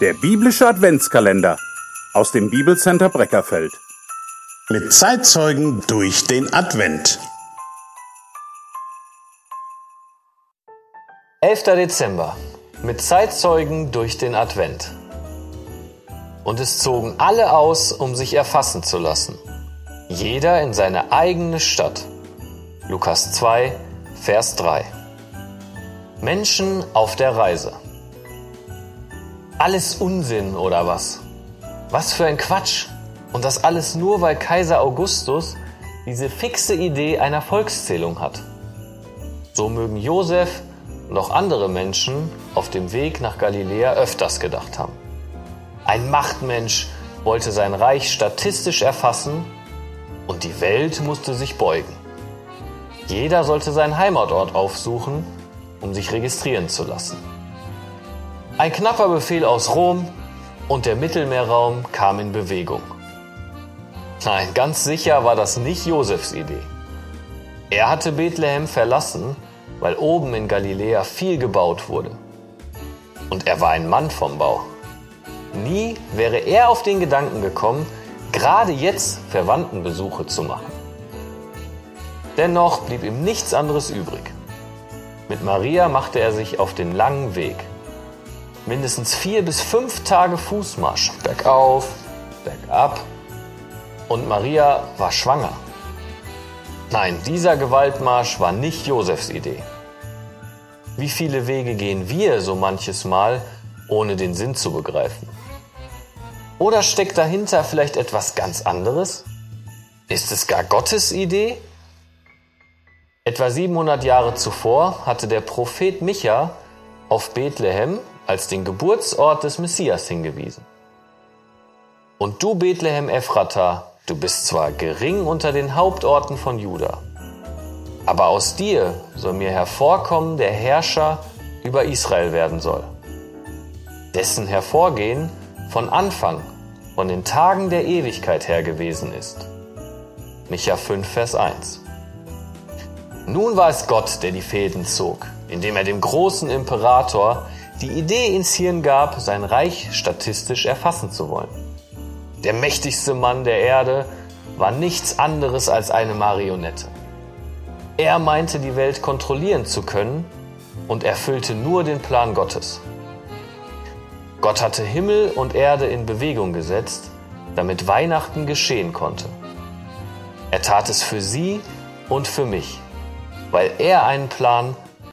Der biblische Adventskalender aus dem Bibelcenter Breckerfeld. Mit Zeitzeugen durch den Advent. 11. Dezember. Mit Zeitzeugen durch den Advent. Und es zogen alle aus, um sich erfassen zu lassen. Jeder in seine eigene Stadt. Lukas 2, Vers 3. Menschen auf der Reise. Alles Unsinn oder was? Was für ein Quatsch! Und das alles nur, weil Kaiser Augustus diese fixe Idee einer Volkszählung hat. So mögen Josef und auch andere Menschen auf dem Weg nach Galiläa öfters gedacht haben. Ein Machtmensch wollte sein Reich statistisch erfassen und die Welt musste sich beugen. Jeder sollte seinen Heimatort aufsuchen um sich registrieren zu lassen. Ein knapper Befehl aus Rom und der Mittelmeerraum kam in Bewegung. Nein, ganz sicher war das nicht Josefs Idee. Er hatte Bethlehem verlassen, weil oben in Galiläa viel gebaut wurde. Und er war ein Mann vom Bau. Nie wäre er auf den Gedanken gekommen, gerade jetzt Verwandtenbesuche zu machen. Dennoch blieb ihm nichts anderes übrig. Mit Maria machte er sich auf den langen Weg. Mindestens vier bis fünf Tage Fußmarsch, bergauf, bergab. Und Maria war schwanger. Nein, dieser Gewaltmarsch war nicht Josefs Idee. Wie viele Wege gehen wir so manches Mal, ohne den Sinn zu begreifen? Oder steckt dahinter vielleicht etwas ganz anderes? Ist es gar Gottes Idee? Etwa 700 Jahre zuvor hatte der Prophet Micha auf Bethlehem als den Geburtsort des Messias hingewiesen. Und du Bethlehem Ephrata, du bist zwar gering unter den Hauptorten von Juda, aber aus dir soll mir hervorkommen der Herrscher über Israel werden soll, dessen Hervorgehen von Anfang, von den Tagen der Ewigkeit her gewesen ist. Micha 5, Vers 1. Nun war es Gott, der die Fäden zog, indem er dem großen Imperator die Idee ins Hirn gab, sein Reich statistisch erfassen zu wollen. Der mächtigste Mann der Erde war nichts anderes als eine Marionette. Er meinte, die Welt kontrollieren zu können und erfüllte nur den Plan Gottes. Gott hatte Himmel und Erde in Bewegung gesetzt, damit Weihnachten geschehen konnte. Er tat es für sie und für mich weil er einen Plan